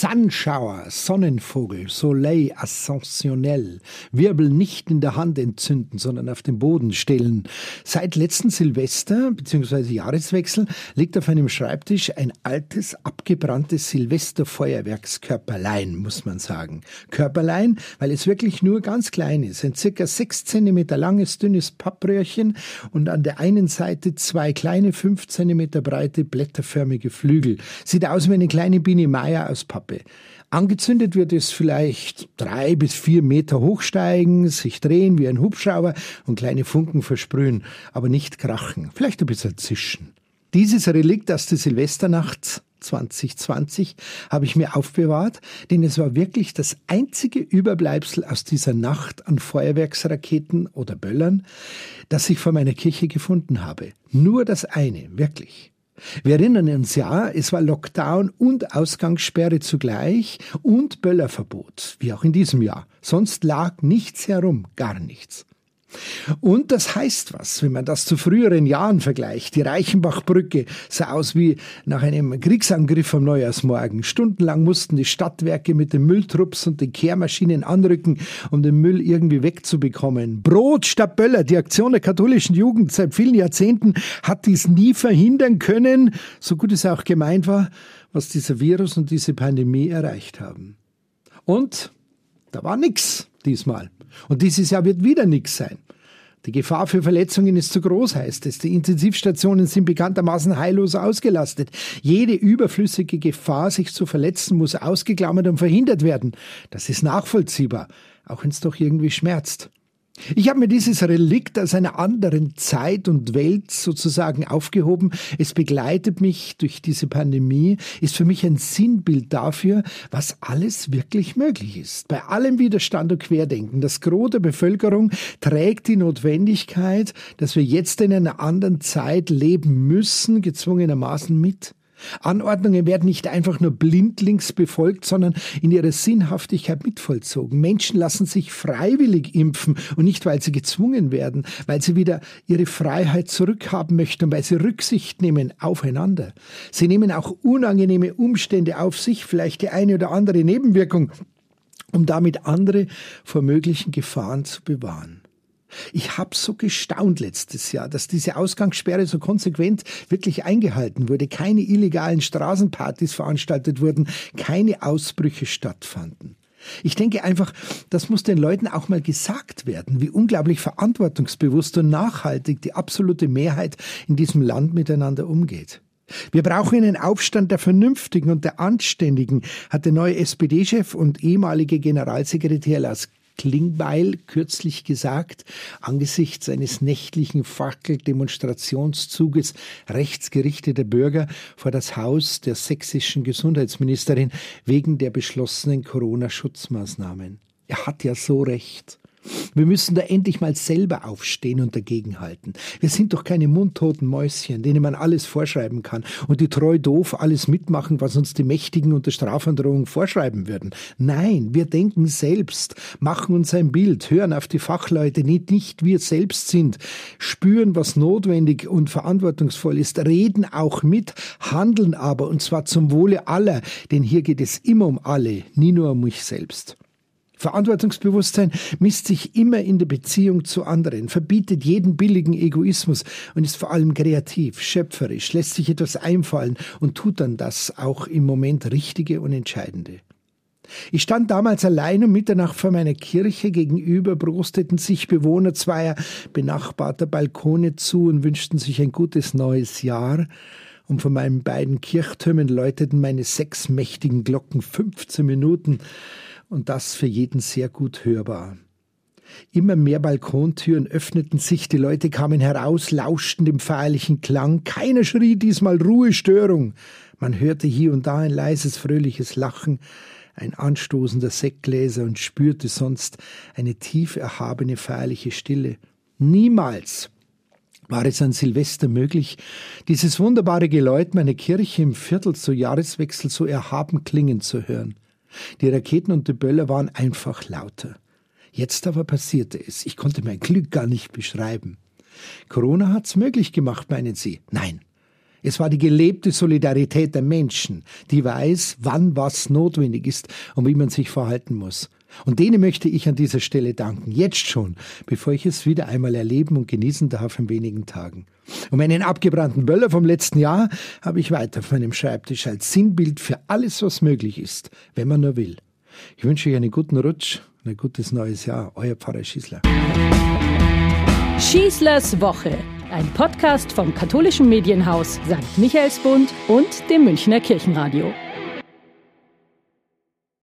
Sunschauer, Sonnenvogel, Soleil ascensionnel, Wirbel nicht in der Hand entzünden, sondern auf den Boden stellen. Seit letzten Silvester bzw. Jahreswechsel liegt auf einem Schreibtisch ein altes, abgebranntes Silvesterfeuerwerkskörperlein, muss man sagen. Körperlein, weil es wirklich nur ganz klein ist. Ein circa sechs Zentimeter langes, dünnes Pappröhrchen und an der einen Seite zwei kleine, fünf Zentimeter breite, blätterförmige Flügel. Sieht aus wie eine kleine Biene Meier aus Pappe. Pappe. Angezündet wird es vielleicht drei bis vier Meter hochsteigen, sich drehen wie ein Hubschrauber und kleine Funken versprühen, aber nicht krachen, vielleicht ein bisschen zischen. Dieses Relikt aus der Silvesternacht 2020 habe ich mir aufbewahrt, denn es war wirklich das einzige Überbleibsel aus dieser Nacht an Feuerwerksraketen oder Böllern, das ich vor meiner Kirche gefunden habe. Nur das eine, wirklich. Wir erinnern uns ja, es war Lockdown und Ausgangssperre zugleich und Böllerverbot, wie auch in diesem Jahr. Sonst lag nichts herum, gar nichts. Und das heißt was, wenn man das zu früheren Jahren vergleicht. Die Reichenbachbrücke sah aus wie nach einem Kriegsangriff am Neujahrsmorgen. Stundenlang mussten die Stadtwerke mit den Mülltrupps und den Kehrmaschinen anrücken, um den Müll irgendwie wegzubekommen. Brot statt Böller, die Aktion der katholischen Jugend seit vielen Jahrzehnten hat dies nie verhindern können, so gut es auch gemeint war, was dieser Virus und diese Pandemie erreicht haben. Und da war nix diesmal. Und dieses Jahr wird wieder nichts sein. Die Gefahr für Verletzungen ist zu groß, heißt es. Die Intensivstationen sind bekanntermaßen heillos ausgelastet. Jede überflüssige Gefahr, sich zu verletzen, muss ausgeklammert und verhindert werden. Das ist nachvollziehbar, auch wenn es doch irgendwie schmerzt. Ich habe mir dieses Relikt aus einer anderen Zeit und Welt sozusagen aufgehoben. Es begleitet mich durch diese Pandemie, ist für mich ein Sinnbild dafür, was alles wirklich möglich ist. Bei allem Widerstand und Querdenken, das Gros der Bevölkerung trägt die Notwendigkeit, dass wir jetzt in einer anderen Zeit leben müssen, gezwungenermaßen mit. Anordnungen werden nicht einfach nur blindlings befolgt, sondern in ihrer Sinnhaftigkeit mitvollzogen. Menschen lassen sich freiwillig impfen und nicht, weil sie gezwungen werden, weil sie wieder ihre Freiheit zurückhaben möchten, weil sie Rücksicht nehmen aufeinander. Sie nehmen auch unangenehme Umstände auf sich, vielleicht die eine oder andere Nebenwirkung, um damit andere vor möglichen Gefahren zu bewahren. Ich habe so gestaunt letztes Jahr, dass diese Ausgangssperre so konsequent wirklich eingehalten wurde, keine illegalen Straßenpartys veranstaltet wurden, keine Ausbrüche stattfanden. Ich denke einfach, das muss den Leuten auch mal gesagt werden, wie unglaublich verantwortungsbewusst und nachhaltig die absolute Mehrheit in diesem Land miteinander umgeht. Wir brauchen einen Aufstand der Vernünftigen und der Anständigen, hat der neue SPD-Chef und ehemalige Generalsekretär Lars Klingbeil kürzlich gesagt, angesichts eines nächtlichen Fackeldemonstrationszuges rechtsgerichteter Bürger vor das Haus der sächsischen Gesundheitsministerin wegen der beschlossenen Corona-Schutzmaßnahmen. Er hat ja so recht. Wir müssen da endlich mal selber aufstehen und dagegenhalten. Wir sind doch keine mundtoten Mäuschen, denen man alles vorschreiben kann und die treu doof alles mitmachen, was uns die Mächtigen unter Strafandrohung vorschreiben würden. Nein, wir denken selbst, machen uns ein Bild, hören auf die Fachleute, die nicht wir selbst sind, spüren, was notwendig und verantwortungsvoll ist, reden auch mit, handeln aber und zwar zum Wohle aller, denn hier geht es immer um alle, nie nur um mich selbst. Verantwortungsbewusstsein misst sich immer in der Beziehung zu anderen, verbietet jeden billigen Egoismus und ist vor allem kreativ, schöpferisch, lässt sich etwas einfallen und tut dann das auch im Moment Richtige und Entscheidende. Ich stand damals allein um Mitternacht vor meiner Kirche, gegenüber prosteten sich Bewohner zweier benachbarter Balkone zu und wünschten sich ein gutes neues Jahr, und von meinen beiden Kirchtürmen läuteten meine sechs mächtigen Glocken 15 Minuten, und das für jeden sehr gut hörbar. Immer mehr Balkontüren öffneten sich, die Leute kamen heraus, lauschten dem feierlichen Klang. Keiner schrie diesmal Ruhestörung. Man hörte hier und da ein leises, fröhliches Lachen, ein anstoßender Sektgläser und spürte sonst eine tief erhabene, feierliche Stille. Niemals war es an Silvester möglich, dieses wunderbare Geläut meiner Kirche im Viertel zu Jahreswechsel so erhaben klingen zu hören. Die Raketen und die Böller waren einfach lauter. Jetzt aber passierte es. Ich konnte mein Glück gar nicht beschreiben. Corona hat's möglich gemacht, meinen Sie? Nein. Es war die gelebte Solidarität der Menschen, die weiß, wann was notwendig ist und wie man sich verhalten muss. Und denen möchte ich an dieser Stelle danken, jetzt schon, bevor ich es wieder einmal erleben und genießen darf in wenigen Tagen. Und meinen abgebrannten Böller vom letzten Jahr habe ich weiter auf meinem Schreibtisch als Sinnbild für alles, was möglich ist, wenn man nur will. Ich wünsche euch einen guten Rutsch und ein gutes neues Jahr. Euer Pfarrer Schießler. Schießlers Woche, ein Podcast vom katholischen Medienhaus St. Michaelsbund und dem Münchner Kirchenradio.